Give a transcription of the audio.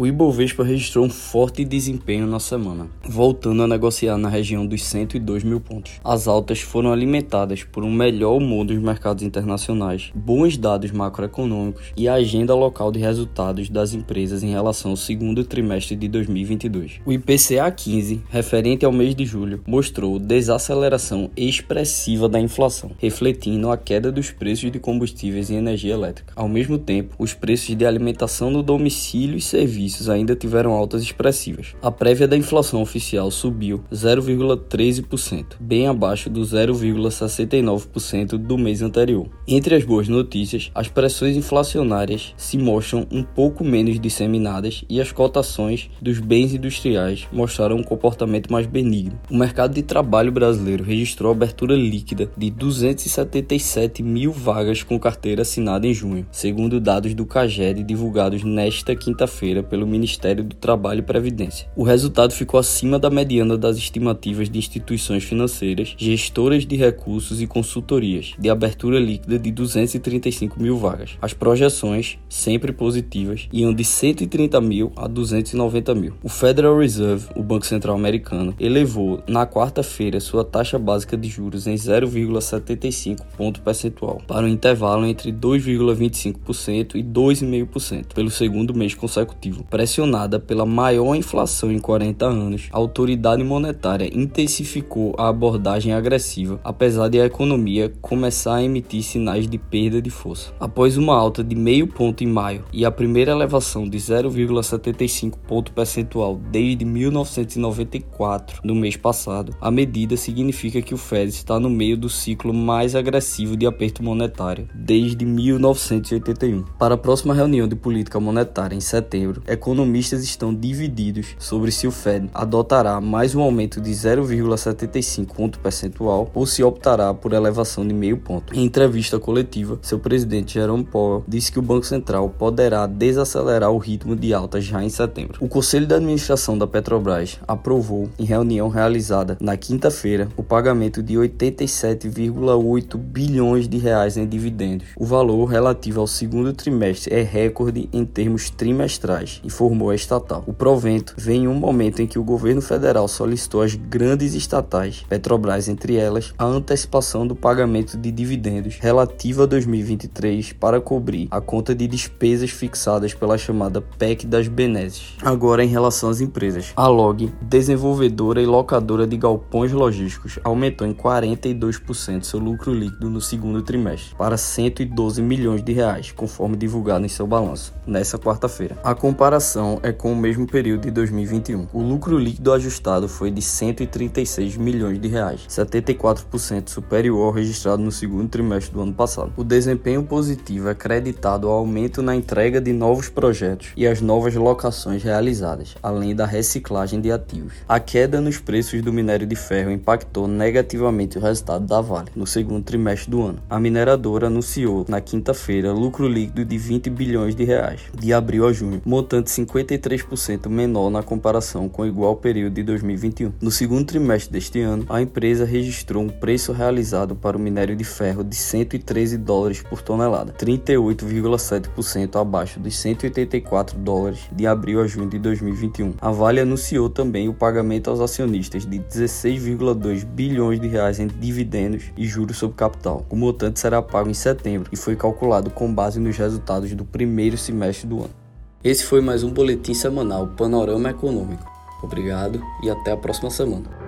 O Ibovespa registrou um forte desempenho na semana, voltando a negociar na região dos 102 mil pontos. As altas foram alimentadas por um melhor humor dos mercados internacionais, bons dados macroeconômicos e a agenda local de resultados das empresas em relação ao segundo trimestre de 2022. O IPCA 15, referente ao mês de julho, mostrou desaceleração expressiva da inflação, refletindo a queda dos preços de combustíveis e energia elétrica. Ao mesmo tempo, os preços de alimentação no domicílio e serviços serviços ainda tiveram altas expressivas. A prévia da inflação oficial subiu 0,13%, bem abaixo do 0,69% do mês anterior. Entre as boas notícias, as pressões inflacionárias se mostram um pouco menos disseminadas e as cotações dos bens industriais mostraram um comportamento mais benigno. O mercado de trabalho brasileiro registrou abertura líquida de 277 mil vagas com carteira assinada em junho, segundo dados do CAGED divulgados nesta quinta-feira pelo Ministério do Trabalho e Previdência. O resultado ficou acima da mediana das estimativas de instituições financeiras, gestoras de recursos e consultorias, de abertura líquida de 235 mil vagas. As projeções, sempre positivas, iam de 130 mil a 290 mil. O Federal Reserve, o Banco Central Americano, elevou na quarta-feira sua taxa básica de juros em 0,75 ponto percentual para um intervalo entre 2,25% e 2,5% pelo segundo mês consecutivo pressionada pela maior inflação em 40 anos, a autoridade monetária intensificou a abordagem agressiva, apesar de a economia começar a emitir sinais de perda de força. Após uma alta de meio ponto em maio e a primeira elevação de 0,75 ponto percentual desde 1994, no mês passado, a medida significa que o Fed está no meio do ciclo mais agressivo de aperto monetário desde 1981. Para a próxima reunião de política monetária em setembro, economistas estão divididos sobre se o Fed adotará mais um aumento de 0,75 ponto percentual ou se optará por elevação de meio ponto. Em entrevista coletiva, seu presidente Jerome Powell disse que o Banco Central poderá desacelerar o ritmo de alta já em setembro. O Conselho de Administração da Petrobras aprovou, em reunião realizada na quinta-feira, o pagamento de 87,8 bilhões de reais em dividendos. O valor relativo ao segundo trimestre é recorde em termos trimestrais informou a estatal. O provento vem em um momento em que o governo federal solicitou às grandes estatais, Petrobras entre elas, a antecipação do pagamento de dividendos relativa a 2023 para cobrir a conta de despesas fixadas pela chamada PEC das Benesses. Agora em relação às empresas. A Log, desenvolvedora e locadora de galpões logísticos, aumentou em 42% seu lucro líquido no segundo trimestre para 112 milhões de reais, conforme divulgado em seu balanço nesta quarta-feira. A comparação comparação é com o mesmo período de 2021. O lucro líquido ajustado foi de 136 milhões de reais, 74% superior ao registrado no segundo trimestre do ano passado. O desempenho positivo é creditado ao aumento na entrega de novos projetos e as novas locações realizadas, além da reciclagem de ativos. A queda nos preços do minério de ferro impactou negativamente o resultado da Vale no segundo trimestre do ano. A mineradora anunciou na quinta-feira lucro líquido de 20 bilhões de reais, de abril a junho, montante 53% menor na comparação com o igual período de 2021. No segundo trimestre deste ano, a empresa registrou um preço realizado para o minério de ferro de 113 dólares por tonelada, 38,7% abaixo dos 184 dólares de abril a junho de 2021. A Vale anunciou também o pagamento aos acionistas de 16,2 bilhões de reais em dividendos e juros sobre capital. O montante será pago em setembro e foi calculado com base nos resultados do primeiro semestre do ano. Esse foi mais um boletim semanal Panorama Econômico. Obrigado e até a próxima semana.